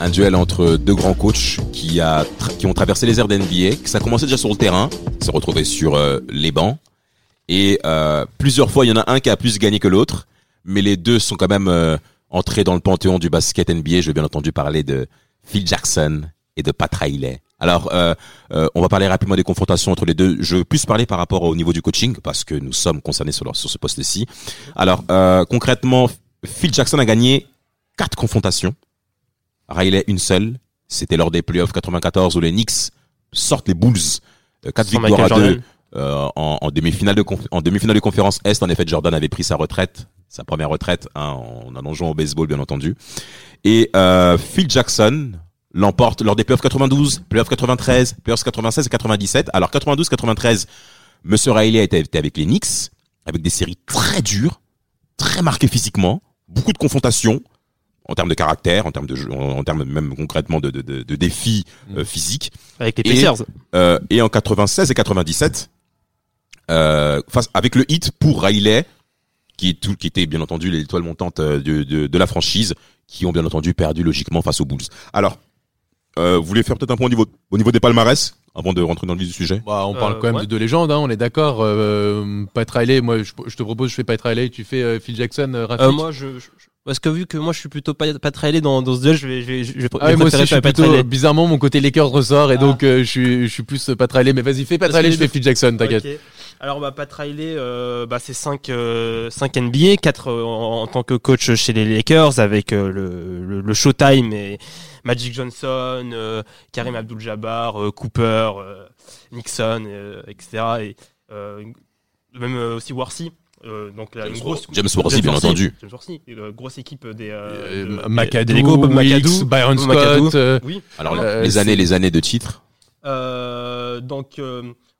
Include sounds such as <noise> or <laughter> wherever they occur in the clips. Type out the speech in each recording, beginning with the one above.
Un duel entre deux grands coachs qui, a, qui ont traversé les airs d'NBA. Ça a commencé déjà sur le terrain, s'est retrouvé sur euh, les bancs. Et euh, plusieurs fois, il y en a un qui a plus gagné que l'autre, mais les deux sont quand même euh, entrés dans le panthéon du basket NBA. Je vais bien entendu parler de Phil Jackson et de Pat Riley. Alors, on va parler rapidement des confrontations entre les deux. Je veux plus parler par rapport au niveau du coaching parce que nous sommes concernés sur ce poste-ci. Alors, concrètement, Phil Jackson a gagné quatre confrontations Riley une seule. C'était lors des playoffs 94 où les Knicks sortent les Bulls. 4 euh, victoires à 2 euh, en, demi-finale de en demi-finale de conférence Est. En effet, Jordan avait pris sa retraite, sa première retraite, hein, en allant jouer au baseball, bien entendu. Et euh, Phil Jackson l'emporte lors des playoffs 92, playoffs 93, playoffs 96 et 97. Alors 92-93, Monsieur Riley était avec les Knicks, avec des séries très dures, très marquées physiquement, beaucoup de confrontations en termes de caractère, en termes de jeu, en, termes même concrètement de, de, de, de défis euh, physiques. Avec les Pacers. Et, euh, et en 96 et 97, euh, face avec le hit pour Riley, qui est tout, qui était bien entendu l'étoile montante euh, de, de, de, la franchise, qui ont bien entendu perdu logiquement face aux Bulls. Alors, euh, vous voulez faire peut-être un point au niveau, au niveau des palmarès avant de rentrer dans le vif du sujet? Bah, On parle quand même de deux légendes, hein, on est d'accord. Euh, Pat Riley, moi je, je, te propose, je fais Pat Riley, tu fais Phil Jackson, Rafik. moi je, je parce que vu que moi je suis plutôt pas, pas très dans, dans ce duel, je vais, je vais, je vais ah, moi aussi, je suis plutôt, bizarrement, mon côté Lakers ressort et ah. donc euh, je suis, je suis plus pas Riley. Mais vas-y, fais pas Riley, je fais Phil Jackson, t'inquiète. Okay. Alors bah Pat Riley, euh, bah c'est 5 euh, 5 NBA, 4 euh, en, en, tant que coach chez les Lakers avec euh, le, le, le, Showtime et Magic Johnson, euh, Karim Abdul-Jabbar, Cooper, Nixon, etc. Et même aussi Warsi. Euh, donc là, une grosse James Worthy bien entendu. James Worthy, euh, grosse équipe des euh, de, McAdoo, des Lego, McAdoo, Byron Scott euh, oui. alors les années les années de titres donc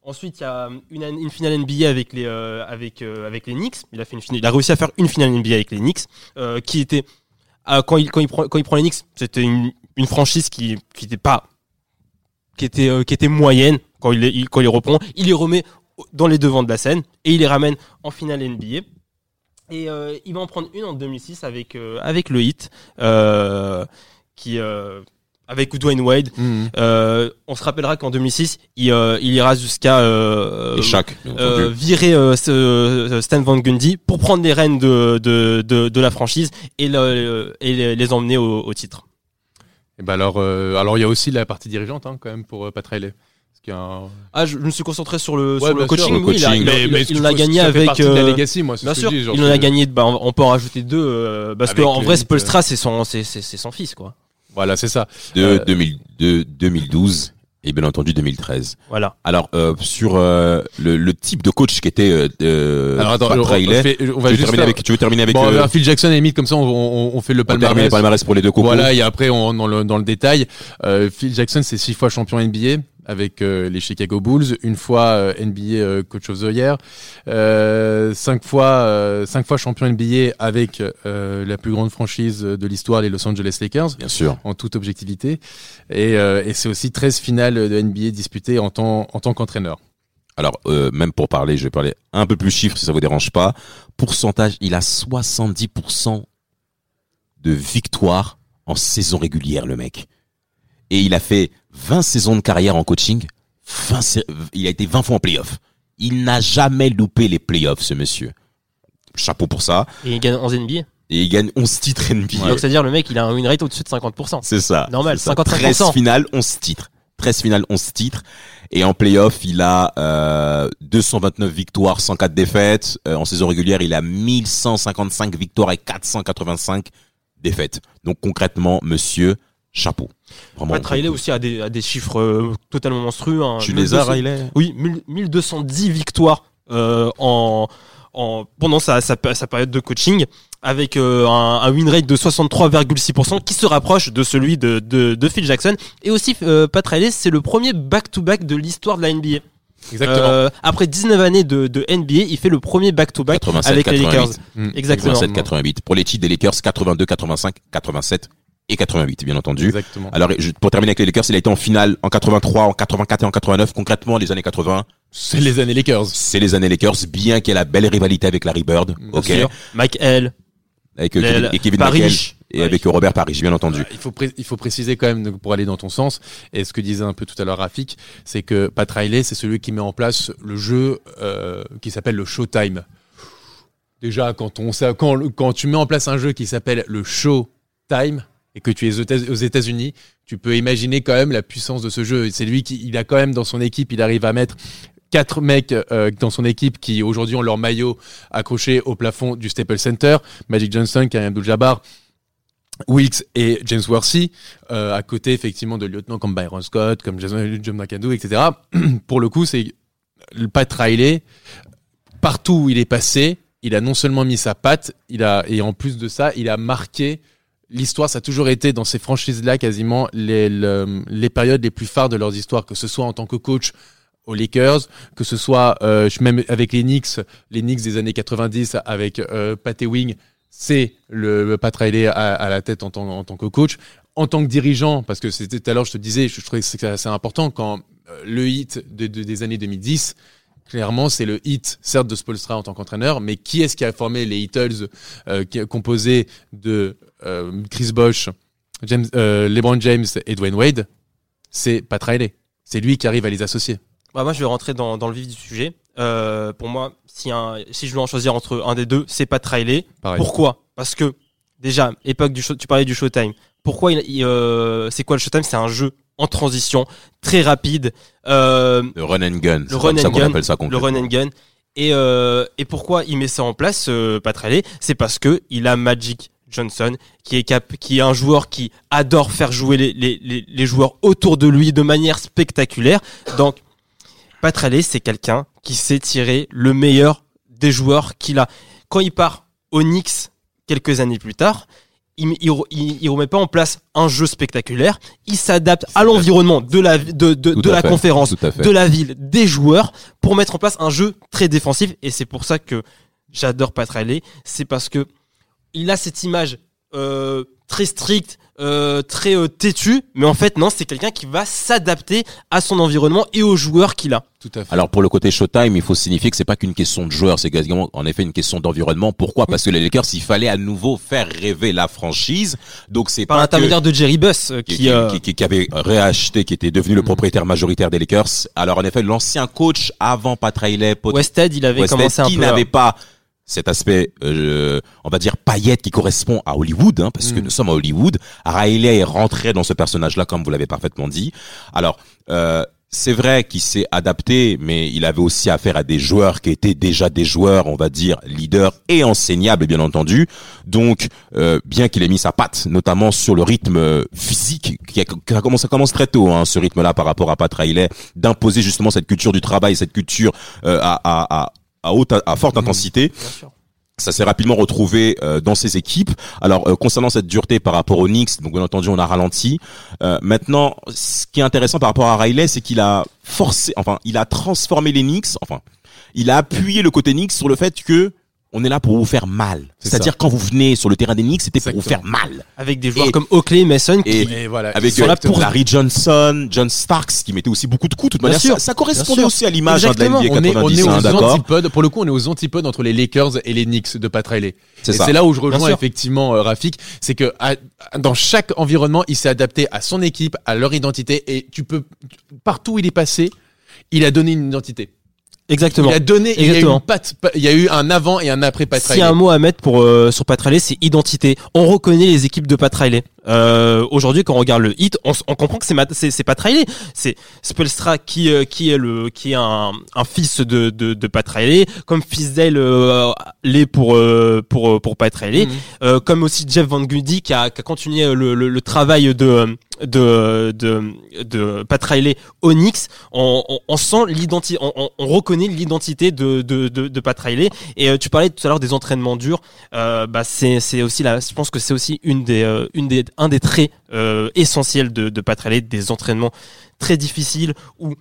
ensuite il y a une, une, finale NBA avec les avec avec les Knicks. Il a fait une finale, il a réussi à faire une finale NBA avec les Knicks qui était quand il quand il prend quand il prend les Knicks c'était une, une franchise qui qui était pas qui était qui était moyenne. Quand il, il quand il reprend il les remet dans les devants de la scène et il les ramène en finale NBA. Et euh, il va en prendre une en 2006 avec euh, avec le hit euh, qui avec Dwayne Wade. Mhm. On se rappellera qu'en 2006, il, il ira jusqu'à virer Stan Van Gundy pour prendre les rênes de, de, de, de la franchise et, le, et les emmener au, au titre. Et ben alors, alors il y a aussi la partie dirigeante hein, quand même pour Pat Riley. Ah, je, me suis concentré sur le, sur le coaching. oui, il, en a gagné avec. Euh, la legacy, moi, bien sûr, il en a gagné. Bah, on peut en rajouter deux euh, parce qu'en vrai, Spolstra, c'est son, c'est son fils, quoi. Voilà, c'est ça. De 2002, 2012 et bien entendu 2013. Voilà. Alors euh, sur euh, le, le, type de coach qui était euh, euh Alors attends, on, fait, on va tu, veux terminer avec, tu veux terminer avec bon, euh, Phil Jackson et Emile comme ça on, on, on fait le palmarès. le palmarès pour les deux cocos. Voilà et après on dans le dans le détail. Euh, Phil Jackson c'est six fois champion NBA avec euh, les Chicago Bulls, une fois euh, NBA euh, Coach of the Year, cinq fois cinq fois champion NBA avec la plus grande franchise de l'histoire, les Los Angeles Lakers, bien sûr, en toute objectivité, et, et c'est aussi 13 finales de NBA disputées en tant en tant qu'entraîneur. Alors, euh, même pour parler, je vais parler un peu plus chiffres si ça vous dérange pas. Pourcentage, il a 70% de victoires en saison régulière, le mec. Et il a fait 20 saisons de carrière en coaching. 20, il a été 20 fois en playoff. Il n'a jamais loupé les playoffs, ce monsieur. Chapeau pour ça. Et il gagne 11 NBA. Et il gagne 11 titres NBA. Donc c'est-à-dire le mec, il a un win rate au-dessus de 50%. C'est ça. Normal, 55%. 13 finales, 11 titres. 13 finales, 11 titres. Et en playoff, il a euh, 229 victoires, 104 défaites. Euh, en saison régulière, il a 1155 victoires et 485 défaites. Donc concrètement, monsieur, chapeau. Vraiment, Riley aussi a des, a des chiffres euh, totalement monstrueux. Hein. Tu les as, Riley? Oui, 1210 victoires euh, en, en pendant sa, sa, sa période de coaching avec euh, un, un win rate de 63,6% qui se rapproche de celui de, de, de Phil Jackson et aussi euh, Pat Riley c'est le premier back-to-back de l'histoire de la NBA. Exactement. Euh, après 19 années de, de NBA, il fait le premier back-to-back 87, avec les Lakers. 88. Mm. Exactement. 87, 88. Pour les titres des Lakers, 82, 85, 87 et 88, bien entendu. Exactement. Alors, je- pour terminer avec les Lakers, il a été en finale en 83, en 84 et en 89. Concrètement, les années 80, C'est les années Lakers. c'est les années Lakers, bien qu'il y ait la belle rivalité avec Larry Bird, Bien ok, sûr. Mike L. avec euh, et Kevin. McHale et avec Robert Parrish, bien entendu. Il faut, il faut préciser quand même, pour aller dans ton sens, et ce que disait un peu tout à l'heure Rafik, c'est que Pat Riley, c'est celui qui met en place le jeu euh, qui s'appelle le Showtime. Déjà, quand, on, sait- quand, quand tu mets en place un jeu qui s'appelle le Showtime, et que tu es aux États- aux États-Unis, tu peux imaginer quand même la puissance de ce jeu. C'est lui qui, il a quand même dans son équipe, il arrive à mettre quatre mecs euh, dans son équipe qui aujourd'hui ont leur maillot accroché au plafond du Staples Center. Magic Johnson, Karim Abdul-Jabbar, Wilkes et James Worthy, euh, à côté effectivement de lieutenants comme Byron Scott, comme Jason John McAdoo, etc. <clears throat> Pour le coup, c'est le Pat Riley. Partout où il est passé, il a non seulement mis sa patte, il a et en plus de ça, il a marqué l'histoire. Ça a toujours été dans ces franchises-là quasiment les, le- les périodes les plus phares de leurs histoires, que ce soit en tant que coach aux Lakers, que ce soit euh, même avec les Knicks, les Knicks des années 90 avec euh, Pat Ewing, c'est le, le Pat Riley à, à la tête en tant, en tant que coach. En tant que dirigeant, parce que c'était tout à l'heure, je te disais, je, trouvais que c'est assez important quand euh, le hit de, de- des années 2010, clairement, c'est le hit, certes, de Spolstra en tant qu'entraîneur, mais qui est-ce qui a formé les Heatles, euh, composés de euh, Chris Bosh, James, euh, LeBron James et Dwayne Wade? C'est Pat Riley. C'est lui qui arrive à les associer. Bah, moi, je vais rentrer dans, dans le vif du sujet. Euh, pour moi, si, un, si je dois en choisir entre un des deux, c'est pas Riley. Pareil. Pourquoi? Parce que déjà, époque du show, tu parlais du Showtime. Pourquoi il, il, euh, c'est quoi le Showtime? C'est un jeu en transition, très rapide. Euh, Le run and gun. C'est run and qu'on gun, appelle ça le run and gun. Et, euh, et pourquoi il met ça en place, euh, Pat C'est parce que il a Magic Johnson, qui est cap, qui est un joueur qui adore faire jouer les, les, les, les joueurs autour de lui de manière spectaculaire. Donc, Pat Riley, c'est quelqu'un qui sait tirer le meilleur des joueurs qu'il a. Quand il part au Knicks quelques années plus tard, il, il, il, il remet pas en place un jeu spectaculaire. Il s'adapte à l'environnement de la de, de, Tout de à la fait, conférence, de la ville, des joueurs pour mettre en place un jeu très défensif. Et c'est pour ça que j'adore Pat Riley. C'est parce que il a cette image euh, très stricte, euh, très euh, têtue, mais en fait non, c'est quelqu'un qui va s'adapter à son environnement et aux joueurs qu'il a. Tout à fait. Alors pour le côté Showtime, il faut signifier que c'est pas qu'une question de joueur, c'est quasiment en effet une question d'environnement. Pourquoi? Parce que les Lakers, il fallait à nouveau faire rêver la franchise. Donc c'est Par l'intermédiaire de Jerry Buss, euh, qui, qui, qui- euh, qui- qui- qui avait réacheté, qui était devenu le propriétaire majoritaire des Lakers. Alors en effet, l'ancien coach avant Pat Riley, Pot- Westhead, il avait Westhead, commencé un qui n'avait pas cet aspect, euh, on va dire paillette qui correspond à Hollywood, hein, parce que Mm. nous sommes à Hollywood. Riley est rentré dans ce personnage-là, comme vous l'avez parfaitement dit. Alors, euh, c'est vrai qu'il s'est adapté, mais il avait aussi affaire à des joueurs qui étaient déjà des joueurs, on va dire, leaders et enseignables, bien entendu. Donc, euh, bien qu'il ait mis sa patte, notamment sur le rythme euh, physique, qui a, qui a commencé, ça commence très tôt, hein, ce rythme-là, par rapport à Pat Riley, d'imposer justement cette culture du travail, cette culture euh, à, à, à, à haute, à forte intensité. Bien sûr. Ça s'est rapidement retrouvé euh, dans ses équipes. Alors euh, concernant cette dureté par rapport aux Knicks, donc bien entendu on a ralenti. Euh, maintenant, ce qui est intéressant par rapport à Riley, c'est qu'il a forcé, enfin il a transformé les Knicks, enfin il a appuyé le côté Knicks sur le fait que on est là pour vous faire mal. C'est C'est-à-dire quand vous venez sur le terrain des Knicks, c'était pour vous faire mal. Avec des joueurs Et- comme Oakley, Mason, qui, Et Et voilà. avec sont là euh, pour- Larry Johnson, John Starks, qui mettait aussi beaucoup de coups. De toute Bien manière, sûr. ça, ça correspondait aussi à l'image hein, de la Exactement. NBA on est, on 90, est aux antipodes. Pour le coup, on est aux antipodes entre les Lakers et les Knicks de Pat Riley. C'est c'est là où je rejoins effectivement euh, Rafik, c'est que à- dans chaque environnement, il s'est adapté à son équipe, à leur identité, et tu peux partout où il est passé, il a donné une identité. Exactement. Il a donné, il y a eu patte, il y a eu un avant et un après Pat S'il y a un mot à mettre pour euh, sur Pat Riley, c'est identité. On reconnaît les équipes de Pat Riley. Euh, Aujourd'hui, quand on regarde le hit, on, on comprend que c'est pas Riley, c'est Spelstra qui euh, qui est le qui est un, un fils de de, de Pat Riley, comme Fisdale euh, l'est pour euh, pour euh, pour Pat Riley, euh, comme aussi Jeff Van Gundy qui a, qui a continué le, le, le travail de de de de Pat Riley au Knicks. On, on, on sent l'identité, on, on, on reconnaît l'identité de, de de de Pat Riley. Et tu parlais tout à l'heure des entraînements durs. Euh, bah c'est c'est aussi là. Je pense que c'est aussi une des une des un des traits euh, essentiels de de Pat Riley, des entraînements très difficiles où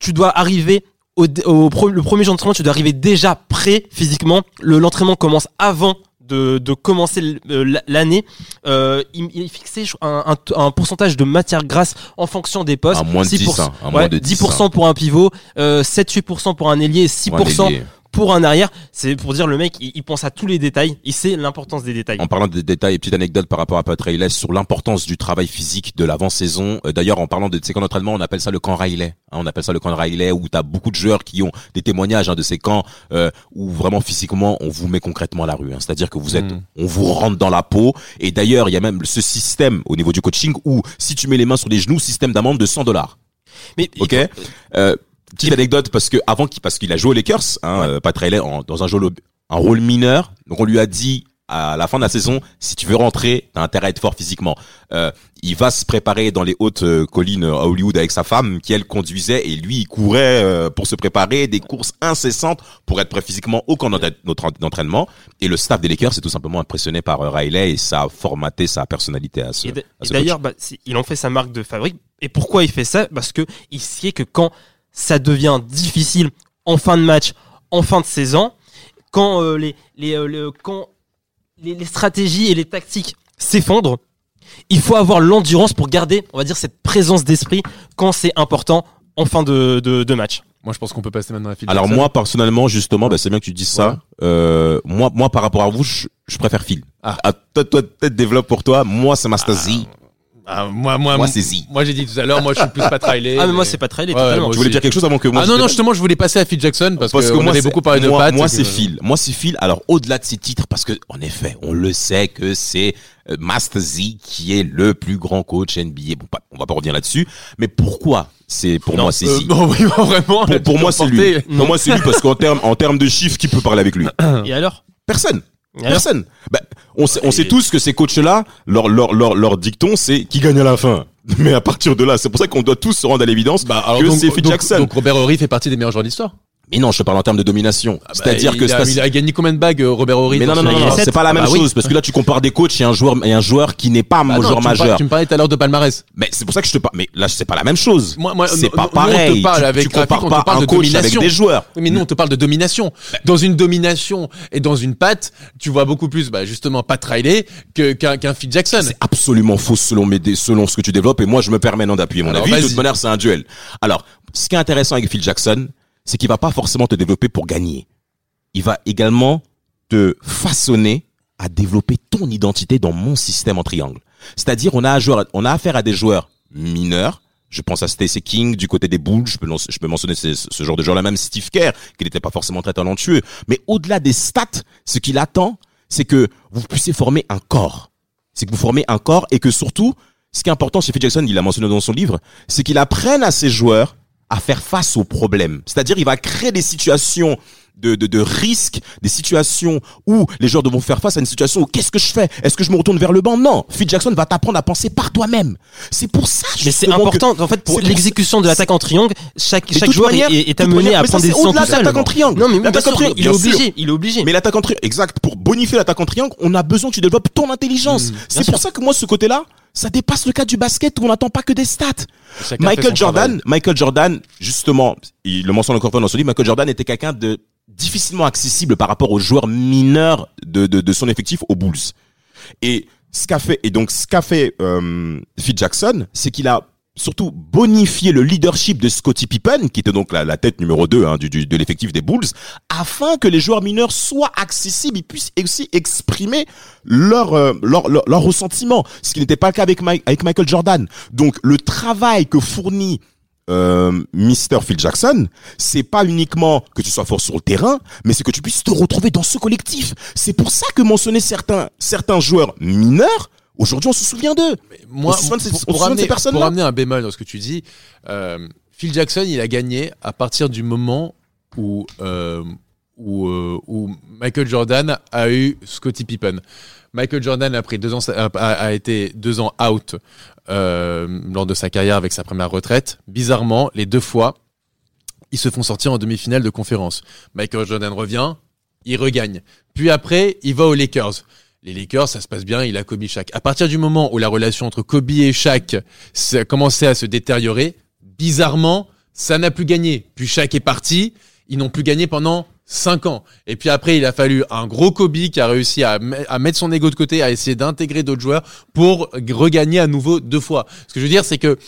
tu dois arriver au, au le premier jour d'entraînement, tu dois arriver déjà prêt physiquement. Le l'entraînement commence avant de, de commencer euh, l'année. Euh, il, il fixait un, un, un pourcentage de matière grasse en fonction des postes. À moins de 10, 6%, hein, à ouais, moins de 10, 10% pour un pivot, euh, 7-8% pour un ailier, et 6% Ouais, les- pour un arrière. C'est pour dire le mec, il, il pense à tous les détails. Il sait l'importance des détails. En parlant des détails et petite anecdote par rapport à Pat Riley sur l'importance du travail physique de l'avant-saison. Euh, D'ailleurs, en parlant de ces camps d'entraînement, on appelle ça le camp Riley. hein, on appelle ça le camp Riley où tu as beaucoup de joueurs qui ont des témoignages hein, de ces camps euh, où vraiment physiquement on vous met concrètement à la rue. hein. C'est-à-dire que vous êtes, Mm. on vous rentre dans la peau. Et d'ailleurs, il y a même ce système au niveau du coaching où si tu mets les mains sur les genoux, système d'amende de 100 dollars. Mais Ok? Euh, petite anecdote parce que avant qu'il parce qu'il a joué aux Lakers, hein, euh, Pat Riley en- dans un rôle un rôle mineur. Donc on lui a dit à la fin de la saison, si tu veux rentrer, t'as intérêt à être fort physiquement. Euh, il va se préparer dans les hautes euh, collines à Hollywood avec sa femme qui elle conduisait et lui il courait euh, pour se préparer des courses incessantes pour être prêt physiquement au camp d'entraînement. Et le staff des Lakers est tout simplement impressionné par Riley et ça a formaté sa personnalité à ce. Et d'ailleurs, bah, il en fait sa marque de fabrique. Et pourquoi il fait ça? Parce que il sait que quand ça devient difficile en fin de match, en fin de saison, quand euh, les, les, euh, le- quand les, les stratégies et les tactiques s'effondrent, il faut avoir l'endurance pour garder, on va dire, cette présence d'esprit quand c'est important en fin de, de, de match. Moi, je pense qu'on peut passer maintenant à Phil Alors Jackson. moi personnellement justement, bah, c'est bien que tu dises ça. Euh, moi, moi par rapport à vous, je, je préfère Phil. Ah. toi, toi, peut-être développe pour toi. Moi, c'est Master Z. Ah, moi, moi, Moi, c'est Z. Moi, j'ai dit tout à l'heure, moi, je suis plus Pat Riley. Ah, mais moi, c'est pas très Ouais, totalement. Tu voulais aussi. dire quelque chose avant que moi Ah non, non, justement, je voulais passer à Phil Jackson parce, parce que, que, on moi, avait beaucoup parlé de Pat. Moi, c'est que- Phil. Moi, c'est Phil. Alors, au-delà de ces titres, parce que, en effet, on le sait que c'est euh, Master Z qui est le plus grand coach NBA. Bon, pas- on va pas revenir là-dessus. Mais pourquoi c'est pour Non, moi c'est Euh, Z? non, oui, <laughs> non, vraiment. Pour, pour moi, c'est lui. Pour moi, c'est lui parce qu'en termes en termes de chiffres, qui peut parler avec lui? Et alors? Personne. Personne. Ben, on sait, on sait tous que ces coachs-là, leur, leur, leur, leur dicton, c'est qui gagne à la fin. <laughs> Mais à partir de là, c'est pour ça qu'on doit tous se rendre à l'évidence Bah, alors que donc, c'est Phil donc- Jackson. Donc Robert Horry fait partie des meilleurs joueurs de l'histoire. Mais non, je te parle en termes de domination. Ah bah, C'est-à-dire que a, il a gagné combien de bagues, euh, Robert Horry mais non, non, non, non, c'est pas la même Ah oui. chose parce que là tu compares des coachs et un joueur et un joueur qui n'est pas un Bah non, joueur tu me majeur. Tu me parlais tout à l'heure de palmarès. Mais c'est pour ça que je te parle. Mais là, c'est pas la même chose. Moi, moi, c'est pas nous, on te pareil. parle tu, avec tu compares on te pas parle un de coach avec domination. des joueurs. Oui, mais nous, on te parle de domination. Dans une domination et dans une patte, tu vois beaucoup plus, bah, justement, Pat Riley que, qu'un, qu'un Phil Jackson. C'est absolument faux selon mes selon ce que tu développes et moi je me permets non d'appuyer mon avis. Toute manière, c'est un duel. Alors, ce qui est intéressant avec Phil Jackson, c'est qu'il va pas forcément te développer pour gagner. Il va également te façonner à développer ton identité dans mon système en triangle. C'est-à-dire, on a un joueur, on a affaire à des joueurs mineurs. Je pense à Stacey King du côté des Bulls. Je peux, je peux mentionner ce, ce genre de joueur-là, même Steve Kerr, qui n'était pas forcément très talentueux. Mais au-delà des stats, ce qu'il attend, c'est que vous puissiez former un corps. C'est que vous formez un corps et que surtout, ce qui est important chez Phil Jackson, il l'a mentionné dans son livre, c'est qu'il apprenne à ses joueurs à faire face aux problèmes. C'est-à-dire, il va créer des situations de, de, de risque, des situations où les joueurs devront faire face à une situation où qu'est-ce que je fais? Est-ce que je me retourne vers le banc? Non. Phil Jackson va t'apprendre à penser par toi-même. C'est pour ça. Mais c'est que- important, en fait, pour l'exécution de l'attaque en triangle, chaque, joueur manière- est, amené manière- à prendre des c'est décisions au-delà tout de seul. l'attaque en triangle. Non, mais bien L'attaque en sûr, triangle, il est sûr. obligé, il est obligé. Mais l'attaque en triangle, exact. Pour bonifier l'attaque en triangle, on a besoin que tu développes ton intelligence. c'est pour ça que moi, ce côté-là, ça dépasse le cadre du basket où on n'attend pas que des stats. Chacun Michael Jordan, travail. Michael Jordan, justement, il le mentionne encore une fois dans son livre, Michael Jordan était quelqu'un de difficilement accessible par rapport aux joueurs mineurs de, de, de son effectif aux Bulls. Et ce qu'a fait, et donc ce qu'a fait euh, Phil Jackson, c'est qu'il a surtout bonifié le leadership de Scottie Pippen, qui était donc la, la tête numéro 2 hein, du, du- de l'effectif des Bulls, afin que les joueurs mineurs soient accessibles, ils puissent aussi exprimer leur, euh, leur, leur, ressentiment, ce qui n'était pas le cas avec, avec Michael Jordan. Donc le travail que fournit euh, Mr. Phil Jackson, c'est pas uniquement que tu sois fort sur le terrain, mais c'est que tu puisses te retrouver dans ce collectif. C'est pour ça que mentionner certains certains joueurs mineurs Aujourd'hui, on se souvient d'eux. Moi, On pour, se pour souvient de amener, ces personnes-là. pour amener un bémol dans ce que tu dis, euh, Phil Jackson, il a gagné à partir du moment où, euh, où, euh, où Michael Jordan a eu Scottie Pippen. Michael Jordan a pris deux ans, a, été deux ans out lors de sa carrière avec sa première retraite. Bizarrement, les deux fois, ils se font sortir en demi-finale de conférence. Michael Jordan revient, il regagne. Puis après, il va aux Lakers. Les Lakers, ça se passe bien, il a Kobe Shaq. À partir du moment où la relation entre Kobe et Shaq a commencé à se détériorer, bizarrement, ça n'a plus gagné. Puis Shaq est parti, ils n'ont plus gagné pendant 5 ans. Et puis après, il a fallu un gros Kobe qui a réussi à, à mettre son ego de côté, à essayer d'intégrer d'autres joueurs pour regagner à nouveau deux fois. Ce que je veux dire, c'est que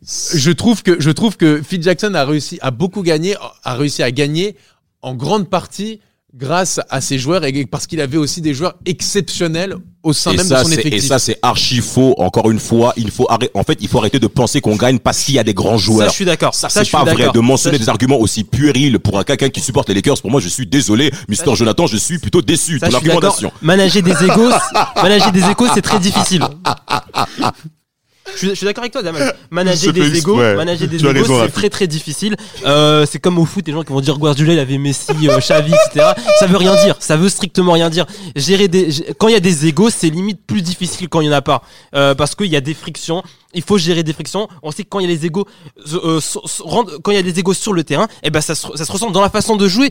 je trouve que je trouve que Phil Jackson a réussi a beaucoup gagné a réussi à gagner en grande partie grâce à ses joueurs et parce qu'il avait aussi des joueurs exceptionnels au sein Et même ça, de son c'est- et effectif. ça, c'est archi faux. Encore une fois, il faut arrêter, en fait, il faut arrêter de penser qu'on gagne parce qu'il y a des grands Ça, joueurs. je suis d'accord. Ça, je c'est pas vrai. De mentionner Ça, des arguments aussi puérils pour un quelqu'un qui supporte les Lakers, pour moi, je suis désolé. Mister je- Jonathan, je suis plutôt déçu. Ça, Ton je suis d'accord. argumentation. Manager des égos, manager des égos, c'est très difficile. <laughs> Je suis, suis d'accord avec toi, Damal. <laughs> Manager des égos, manager des égos, c'est très très difficile. Euh, c'est comme au foot, les gens qui vont dire Guardiola, il avait Messi, euh, Xavi, etc. Ça veut rien dire. Ça veut strictement rien dire. Gérer des, quand il y a des égos, c'est limite plus difficile quand il y en a pas, euh, parce qu'il y a des frictions. Il faut gérer des frictions. On sait que quand il y a les égos, euh, quand il y a des égos sur le terrain, eh ben ça se, ça se ressent dans la façon de jouer.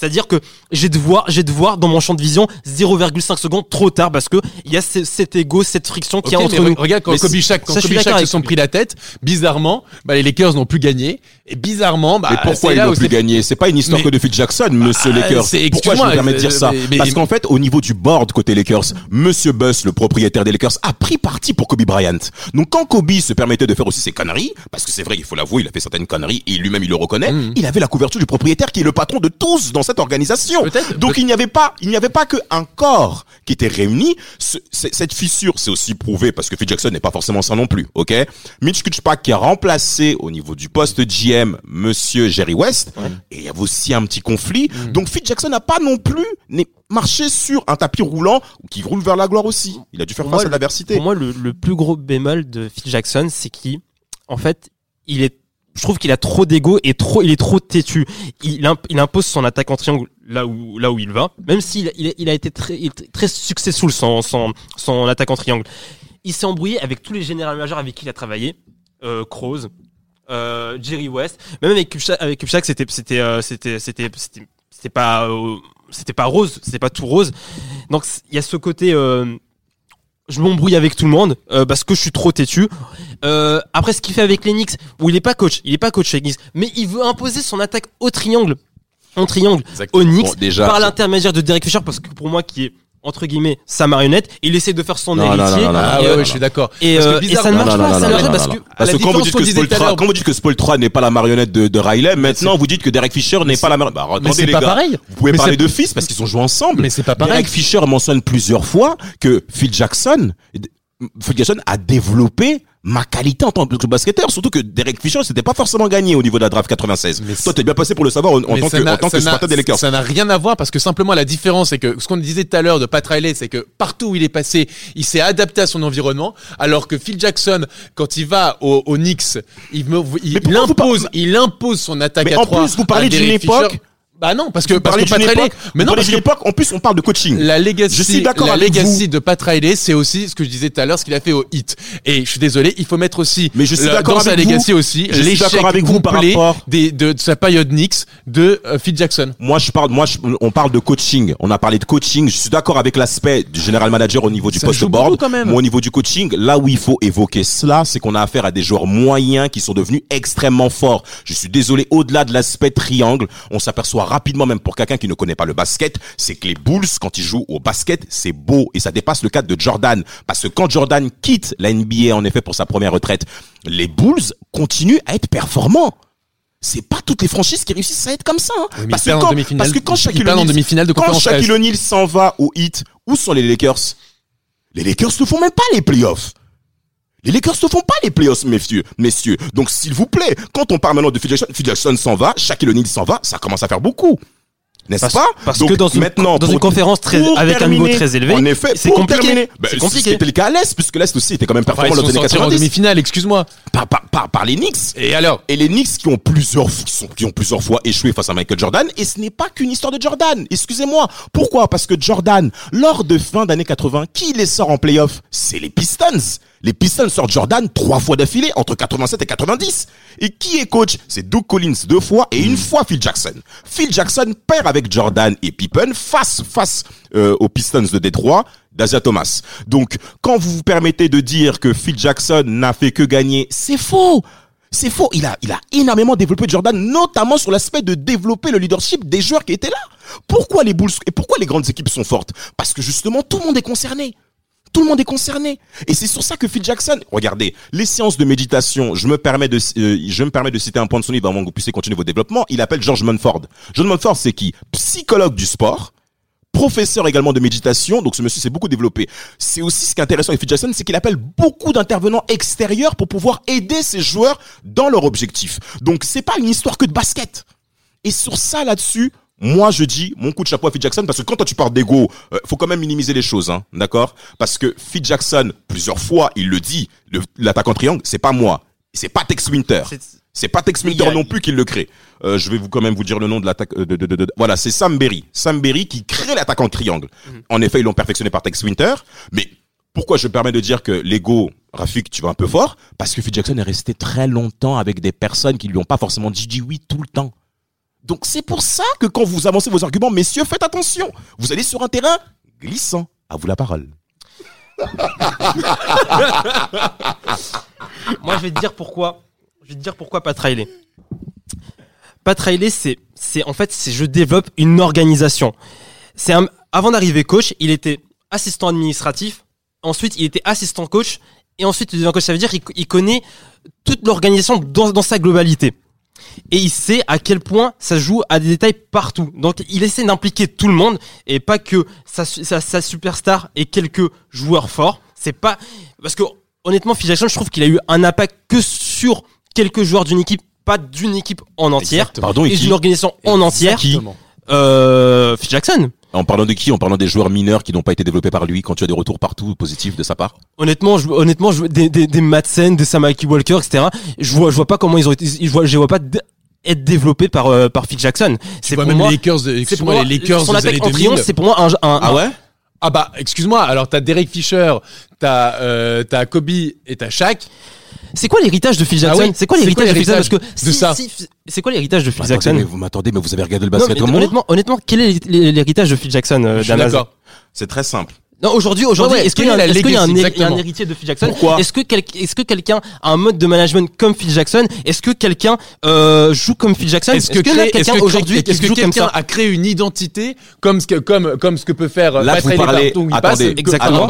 C'est-à-dire que j'ai de voir, j'ai de voir dans mon champ de vision 0,5 secondes trop tard parce que il y a ce- cet ego, cette friction qu'il y a entre nous. re- Regarde quand Kobe Shaq, quand d'accord se sont pris la tête, bizarrement, bah, les Lakers n'ont plus gagné. Et bizarrement, bah, Mais pourquoi ils n'ont plus gagné? C'est pas une histoire Mais- que de Phil Jackson, Monsieur Bah, Lakers. c'est- Pourquoi je me permets de dire euh, ça mais- mais- Parce qu'en fait, au niveau du board côté Lakers, Monsieur Buss, le propriétaire des Lakers, a pris parti pour Kobe Bryant. Donc quand Kobe se permettait de faire aussi ses conneries, parce que c'est vrai, il faut l'avouer, il a fait certaines conneries et lui-même il le reconnaît, Mhm. il avait la couverture du propriétaire qui est le patron de tous dans cette organisation. Donc il n'y avait pas, il n'y avait pas que un corps qui était réuni. Ce- cette fissure, c'est aussi prouvé parce que Phil Jackson n'est pas forcément ça non plus, ok? Mitch Kutchpak qui a remplacé au niveau du poste GM Monsieur Jerry West, et il y avait aussi un petit conflit. Mm. Donc Phil Jackson n'a pas non plus marché sur un tapis roulant qui roule vers la gloire aussi. Il a dû faire Pour face moi, à l'adversité. Pour moi, le, le plus gros bémol de Phil Jackson, c'est qu'il, en fait, il est, je trouve qu'il a trop d'ego et trop, il est trop têtu. Il, imp- il impose son attaque en triangle là où, là où il va, même s'il il, a- il a été très, très successful son, son, son attaque en triangle. Il s'est embrouillé avec tous les généraux majeurs avec qui il a travaillé, euh, euh, Jerry West, même avec Kupchak, avec c'était, euh, c'était, c'était, c'était, c'était pas, euh, c'était pas rose, c'était pas tout rose. Donc il y a ce côté. Euh, je m'embrouille avec tout le monde euh, parce que je suis trop têtu. Euh, après, ce qu'il fait avec les Knicks, où il est pas coach, il est pas coach avec Knicks, mais il veut imposer son attaque au triangle, en triangle, Exactement. au Knicks, Bon, déjà, par l'intermédiaire de Derek Fisher, parce que pour moi, qui est entre guillemets sa marionnette, il essaie de faire son Non, non, non, héritier. non, non, Ah ouais, euh, ouais, je suis d'accord. et, euh, et ça ne marche pas, non, ça marche parce que non. Parce que quand vous dites que Spoltra, l'heure- quand vous dites que Spoltra n'est pas la marionnette de, de Riley, maintenant vous dites que Derek Fisher n'est pas la marionnette. Bah, Mais c'est pas gars. pareil. Vous pouvez Mais parler de fils parce qu'ils ont joué ensemble. Mais c'est pas pareil. Derek Fisher mentionne plusieurs fois que Phil Jackson, Phil Jackson a développé ma qualité en tant que basketteur. Surtout que Derek Fisher, c'était pas forcément gagné au niveau de la draft 96. Mais Toi, t'es bien passé pour le savoir en, tant que, en tant ça que des Lakers. Ça n'a rien à voir parce que simplement la différence c'est que ce qu'on disait tout à l'heure de Pat Riley, c'est que partout où il est passé, il s'est adapté à son environnement, alors que Phil Jackson, quand il va au, au Knicks, il, me, il, vous impose, il impose son attaque Mais à en plus, vous parlez d'une époque- Fisher. Bah non, parce que parce que Pat Riley, mais non parce d'une que époque, en plus, on parle de coaching. la legacy, Je suis d'accord la avec legacy vous. de Pat Riley, c'est aussi ce que je disais tout à l'heure, ce qu'il a fait au hit. Et je suis désolé, il faut mettre aussi Mais je suis d'accord dans sa avec vous. legacy aussi Je suis d'accord avec vous par rapport- des, de, de sa période Knicks de euh, Phil Jackson. Moi, je parle, moi, je- on parle de coaching. On a parlé de coaching. Je suis d'accord avec l'aspect du général manager au niveau du Ça post joue board. quand même. Mais au niveau du coaching, là où il faut évoquer cela, c'est qu'on a affaire à des joueurs moyens qui sont devenus extrêmement forts. Je suis désolé, au-delà de l'aspect triangle, on s'aperçoit rapidement, même pour quelqu'un qui ne connaît pas le basket, c'est que les Bulls, quand ils jouent au basket, c'est beau et ça dépasse le cadre de Jordan. Parce que quand Jordan quitte la NBA, en effet, pour sa première retraite, les Bulls continuent à être performants. C'est pas toutes les franchises qui réussissent à être comme ça. hein. Oui, parce, que quand, parce que quand Shaquille O'Neal- s'en va au hit, où sont les Lakers? Les Lakers ne font même pas les playoffs. Les Lakers ne font pas les playoffs, messieurs. messieurs. Donc, s'il vous plaît, quand on parle maintenant de Phil Jackson, Phil Jackson s'en va, Shaquille O'Neal s'en va, ça commence à faire beaucoup. N'est-ce pas? parce Donc, que dans une, maintenant, dans pour- une conférence très, avec un niveau très élevé, En effet, c'est compliqué. bah, C'est compliqué. C'était le cas à l'Est, puisque l'Est aussi était quand même Enfin, performant ils dans les sont années sortis en 90. demi-finale, excuse-moi. Par, par, par, par les Knicks. Et alors Et les Knicks qui ont plusieurs, qui, sont, qui ont plusieurs fois échoué face à Michael Jordan, et ce n'est pas qu'une histoire de Jordan. Excusez-moi. Pourquoi? Parce que Jordan, lors de fin d'année 80, qui les sort en playoff? C'est les Pistons. Les Pistons sortent Jordan trois fois d'affilée entre 87 et 90. Et qui est coach? C'est Doug Collins deux fois et une fois Phil Jackson. Phil Jackson perd avec Jordan et Pippen face face euh, aux Pistons de Détroit d'Asia Thomas. Donc, quand vous vous permettez de dire que Phil Jackson n'a fait que gagner, c'est faux. C'est faux. Il a, il a énormément développé Jordan, notamment sur l'aspect de développer le leadership des joueurs qui étaient là. Pourquoi les Bulls et pourquoi les grandes équipes sont fortes? Parce que justement, tout le monde est concerné. Tout le monde est concerné. Et c'est sur ça que Phil Jackson, regardez, les séances de méditation, je me permets de, euh, je me permets de citer un point de son livre avant que vous puissiez continuer vos développements. Il appelle George Munford. George Munford, c'est qui? Psychologue du sport, professeur également de méditation, donc ce monsieur s'est beaucoup développé. C'est aussi ce qui est intéressant avec Phil Jackson, c'est qu'il appelle beaucoup d'intervenants extérieurs pour pouvoir aider ses joueurs dans leur objectif. Donc c'est pas une histoire que de basket. Et sur ça là-dessus, moi je dis mon coup de chapeau à Phil Jackson parce que quand toi tu parles d'ego, euh, faut quand même minimiser les choses, hein, d'accord? Parce que Phil Jackson plusieurs fois il le dit, l'attaquant triangle, c'est pas moi, c'est pas Tex Winter. C'est- pas Tex Winter a- non plus qui le crée. Euh, je vais vous quand même vous dire le nom de l'attaque. euh, De, de, de, de- voilà, c'est Sam Berry. Sam Berry qui crée l'attaque en triangle. Mhm. En effet, ils l'ont perfectionné par Tex Winter. Mais pourquoi je me permets de dire que l'ego, Rafik, tu vas un peu fort? Parce que Phil Jackson est resté très longtemps avec des personnes qui lui ont pas forcément dit dit oui tout le temps. Donc c'est pour ça que quand vous avancez vos arguments, messieurs, faites attention. Vous allez sur un terrain glissant. À vous la parole. <laughs> Moi, je vais te dire pourquoi. Je vais te dire pourquoi Pat Riley. Pat Riley, c'est, c'est en fait, c'est je développe une organisation. C'est avant d'arriver coach, il était assistant administratif. Ensuite, il était assistant coach. Et ensuite, il devient coach. Ça veut dire qu'il il connaît toute l'organisation dans sa globalité. Et il sait à quel point ça joue à des détails partout. Donc, il essaie d'impliquer tout le monde et pas que sa, sa, sa superstar et quelques joueurs forts. C'est pas parce que honnêtement, Phil Jackson, je trouve qu'il a eu un impact que sur quelques joueurs d'une équipe, pas d'une équipe en entière, Pardon, et d'une organisation en entière. Qui Euh, Phil Jackson. En parlant de qui? En parlant des joueurs mineurs qui n'ont pas été développés par lui, quand tu as des retours partout positifs de sa part? Honnêtement, je, honnêtement, je, des, des, des Madsen, des Samaki Walker, etc. Je vois, je vois pas comment ils ont été, je vois, je les vois pas être développés par euh, par Phil Jackson. C'est pour même moi. les Lakers, de- c'est pour excuse-moi, moi, les Lakers son attaque en 2000. triomphe, c'est pour moi un, un, un- ouais? Ah bah, excuse-moi, alors t'as Derek Fisher, t'as euh, t'as Kobe et t'as Shaq. C'est quoi l'héritage de Phil Ah Jackson oui, C'est quoi l'héritage de Phil Jackson Parce que de si- ça si- c'est quoi l'héritage de Phil Attendez, Jackson mais vous m'attendez, mais vous avez regardé le Non, basket mais comme moi honnêtement, honnêtement, quel est l'héritage de Phil Jackson, euh, Je suis Damas d'accord. C'est très simple. Non, aujourd'hui, aujourd'hui, Ouais, ouais, est-ce qu'il y, a un- est y a héritier de Phil Jackson Pourquoi Est-ce que, quel- est-ce que quelqu'un a un mode de management comme Phil Jackson Est-ce que quelqu'un euh, joue comme Phil Jackson Est-ce que, quelqu'un est-ce que aujourd'hui qui est-ce que joue comme quelqu'un ça a créé une identité comme ce que comme comme ce que peut faire Là, vous parlez, attendez,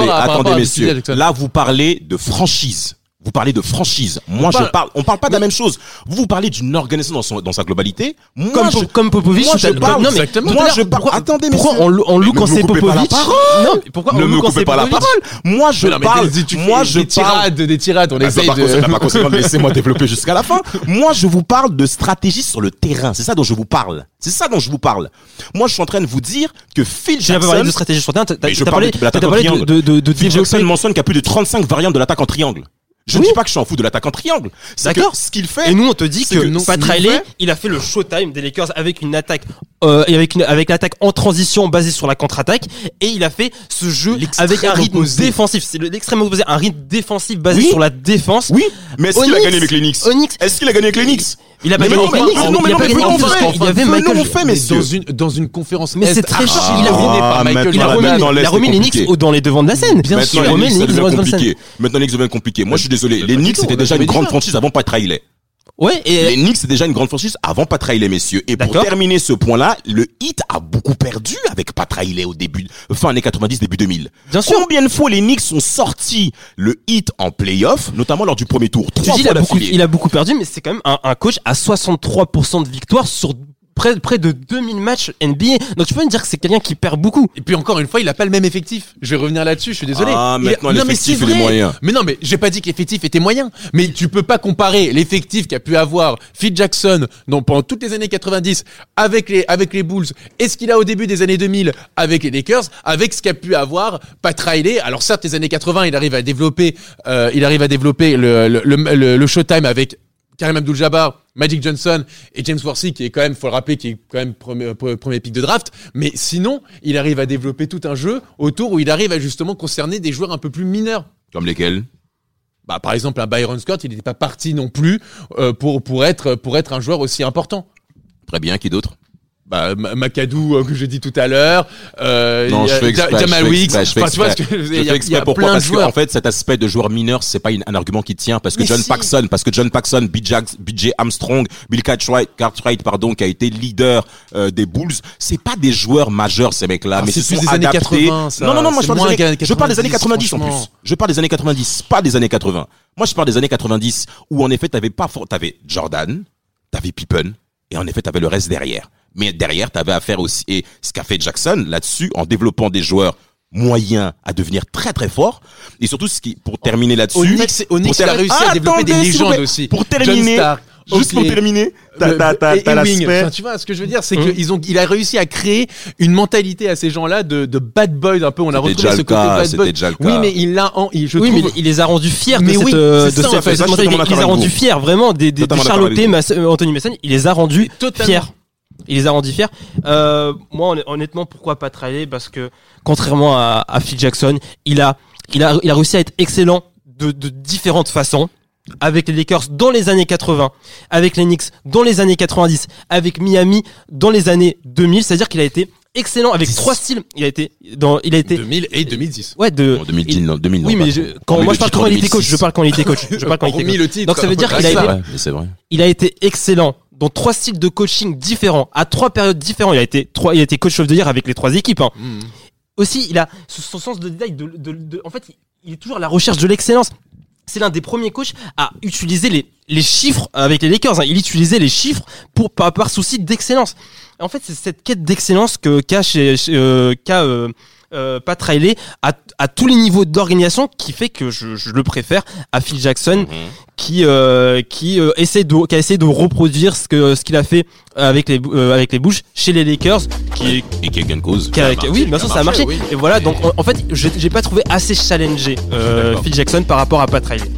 attendez, messieurs. Là, vous parlez de franchise. Vous parlez de franchise. Moi, parle- je parle, on parle pas de la même chose. Vous, vous parlez d'une organisation dans, son- dans sa globalité. Moi, comme, je, comme Popovic moi, je parle- non, mais exactement. Moi, je parle- pourquoi- attendez, pourquoi messieurs. on, loue- on loue Mais quand c'est Popovic parole. Non, mais pourquoi on ne loue me quand c'est pas la parole. Moi, je Mais mais parle. tu Moi, je des parle. tirades, des tirades, on Ah, essaye bah, de laisser-moi <laughs> développer jusqu'à la fin. Moi, je vous parle de stratégie sur le terrain. C'est ça dont je vous parle. C'est ça dont je vous parle. Moi, je suis en train de vous dire que Phil Tu n'as pas parlé Jackson, de stratégie sur terrain, t'as Mais parlé, de l'attaque en triangle. Phil Jackson mentionne qu'il y a plus de 35 variantes de l'attaque en triangle. Je ne Oui. dis pas que je suis en fou de l'attaque en triangle. D'accord. Ce qu'il fait. Et nous, on te dit C'est que, que non, Pat ce qu'il Riley, fait- il a fait le showtime des Lakers avec une attaque euh, et avec une avec l'attaque en transition basée sur la contre-attaque et il a fait ce jeu avec un rythme opposé. défensif. C'est le- l'extrême opposé, un rythme défensif basé Oui. sur la défense. Oui, mais est-ce qu'il a gagné avec les Knicks Onyx- Est-ce qu'il a gagné avec les Knicks Il a pas Mais non, mais les non, mais non, il y avait Michael mais fait, Mais dans une dans une conférence Mais Est c'est très chaud. Il a remis, Ah, il a maintenant, remis, les Knicks dans les devants de la scène. Bien sûr, Maintenant, il les remet Knicks, les Knicks dans devient les devants de la scène. compliqué. Maintenant, les Knicks deviennent compliqués. Moi, je suis désolé. Les Knicks, c'était déjà une grande franchise avant Pat Riley. Ouais, et Les Knicks, c'est déjà une grande franchise avant Pat Riley, messieurs. Et pour terminer ce point-là, le Heat a beaucoup perdu avec Pat Riley au début, fin années 90, début 2000. Bien sûr. Combien de fois les Knicks sont sortis le Heat en playoff, notamment lors du premier tour? Trois dis, il fois a beaucoup, d'affilée. il a beaucoup perdu, mais c'est quand même un, un coach à 63% de victoire sur près, près de 2000 matchs NBA. Donc tu peux me dire que c'est quelqu'un qui perd beaucoup. Et puis encore une fois, il a pas le même effectif. Je vais revenir là-dessus, je suis désolé. Ah, Il maintenant, Non, mais c'est il est vrai. moyen. Mais non, mais j'ai pas dit que l'effectif était moyen. Mais tu peux pas comparer l'effectif qu'a pu avoir Phil Jackson non, pendant toutes les années 90 avec les, avec les Bulls et ce qu'il a au début des années 2000 avec les Lakers avec ce qu'a pu avoir Pat Riley. Alors certes, les années 80, il arrive à développer, euh, il arrive à développer le, le, le, le- le Showtime avec Karim Abdul-Jabbar, Magic Johnson et James Worthy qui est quand même, faut le rappeler, qui est quand même premier, pre- premier pick de draft. Mais sinon, il arrive à développer tout un jeu autour où il arrive à justement concerner des joueurs un peu plus mineurs. Comme lesquels? Bah, par exemple, un Byron Scott, il n'était pas parti non plus euh, pour pour être pour être un joueur aussi important. Très bien, qui d'autre? Bah, Ma- Macadou euh, que j'ai dit tout à l'heure. Euh, Non, y je a fais exprès. Ja- je Jamal exprès, je fais exprès. que je <laughs> Je fais exprès. Pourquoi Parce joueurs. qu'en fait, cet aspect de joueur mineur, c'est pas une- un argument qui tient. Parce que Mais John si. Paxson, parce que John Paxson, BJ, Armstrong, Bill Cartwright, Cartwright, pardon, qui a été leader euh, des Bulls, c'est pas des joueurs majeurs ces mecs-là, Ah, mais c'est plus des années adaptés. 80, ça. Non, non, non, moi je parle, des années, que je parle des années 90, 90 en plus. Je parle des années 90, pas des années 80. Moi je parle des années 90 où en effet t'avais pas, t'avais Jordan, t'avais Pippen et en effet t'avais le reste derrière. Mais derrière t'avais affaire aussi et ce qu'a fait Jackson là-dessus en développant des joueurs moyens à devenir très très forts et surtout ce qui pour terminer là-dessus Onyx, Onyx a réussi à développer des légendes aussi. Pour terminer, juste pour terminer, t'as l'aspect. Tu vois, ce que je veux dire, c'est qu'ils ont, il a réussi à créer une mentalité à ces gens-là de, de bad boys un peu. On a retrouvé déjà ce côté bad boy. déjà le Oui, mais il l'a, en, il- je oui, mais trouve. il les a rendus fiers Mais de oui, cette, euh, de cette- Il les a rendus fiers, vraiment, des, des, Charlotte, Anthony Mason, il les a rendus fiers. Il les a rendus fiers. Euh, moi, honn- honnêtement, pourquoi pas Riley Parce que, contrairement à, à Phil Jackson, il a, il a, il a réussi à être excellent de, de différentes façons. Avec les Lakers dans les années 80, avec les Knicks dans les années 90, avec Miami dans les années 2000. C'est-à-dire qu'il a été excellent avec trois styles. Il a été dans, il a été, 2000 et 2010. ouais, de, En 2010, non, 2000, oui, non, mais je- quand moi je parle quand il était coach, 2006. je parle quand il était coach. Je parle quand il était coach. le titre. Donc ça veut dire qu'il a été- vrai. Il a été excellent dans trois styles de coaching différents, à trois périodes différentes. Il a été trois, il a été coach of the year avec les trois équipes. hein. Mhm. Aussi, il a son sens de détail. De, de- de- en fait, il- est toujours à la recherche de l'excellence. C'est l'un des premiers coachs à utiliser les, les chiffres avec les Lakers. hein. Il utilisait les chiffres pour par, par souci d'excellence. En fait, c'est cette quête d'excellence que qu'a chez, chez, euh, qu'a euh, Pat Riley à, à tous les niveaux d'organisation qui fait que je, je le préfère à Phil Jackson Mhm. qui euh, qui euh, essaie de qui a essayé de reproduire ce que ce qu'il a fait avec les euh, avec les Bush chez les Lakers qui Et qui a cause. qui a- a- oui bien sûr ça a marché oui. et voilà donc en, en fait j'ai pas trouvé assez challengé euh. Phil Jackson par rapport à Pat Riley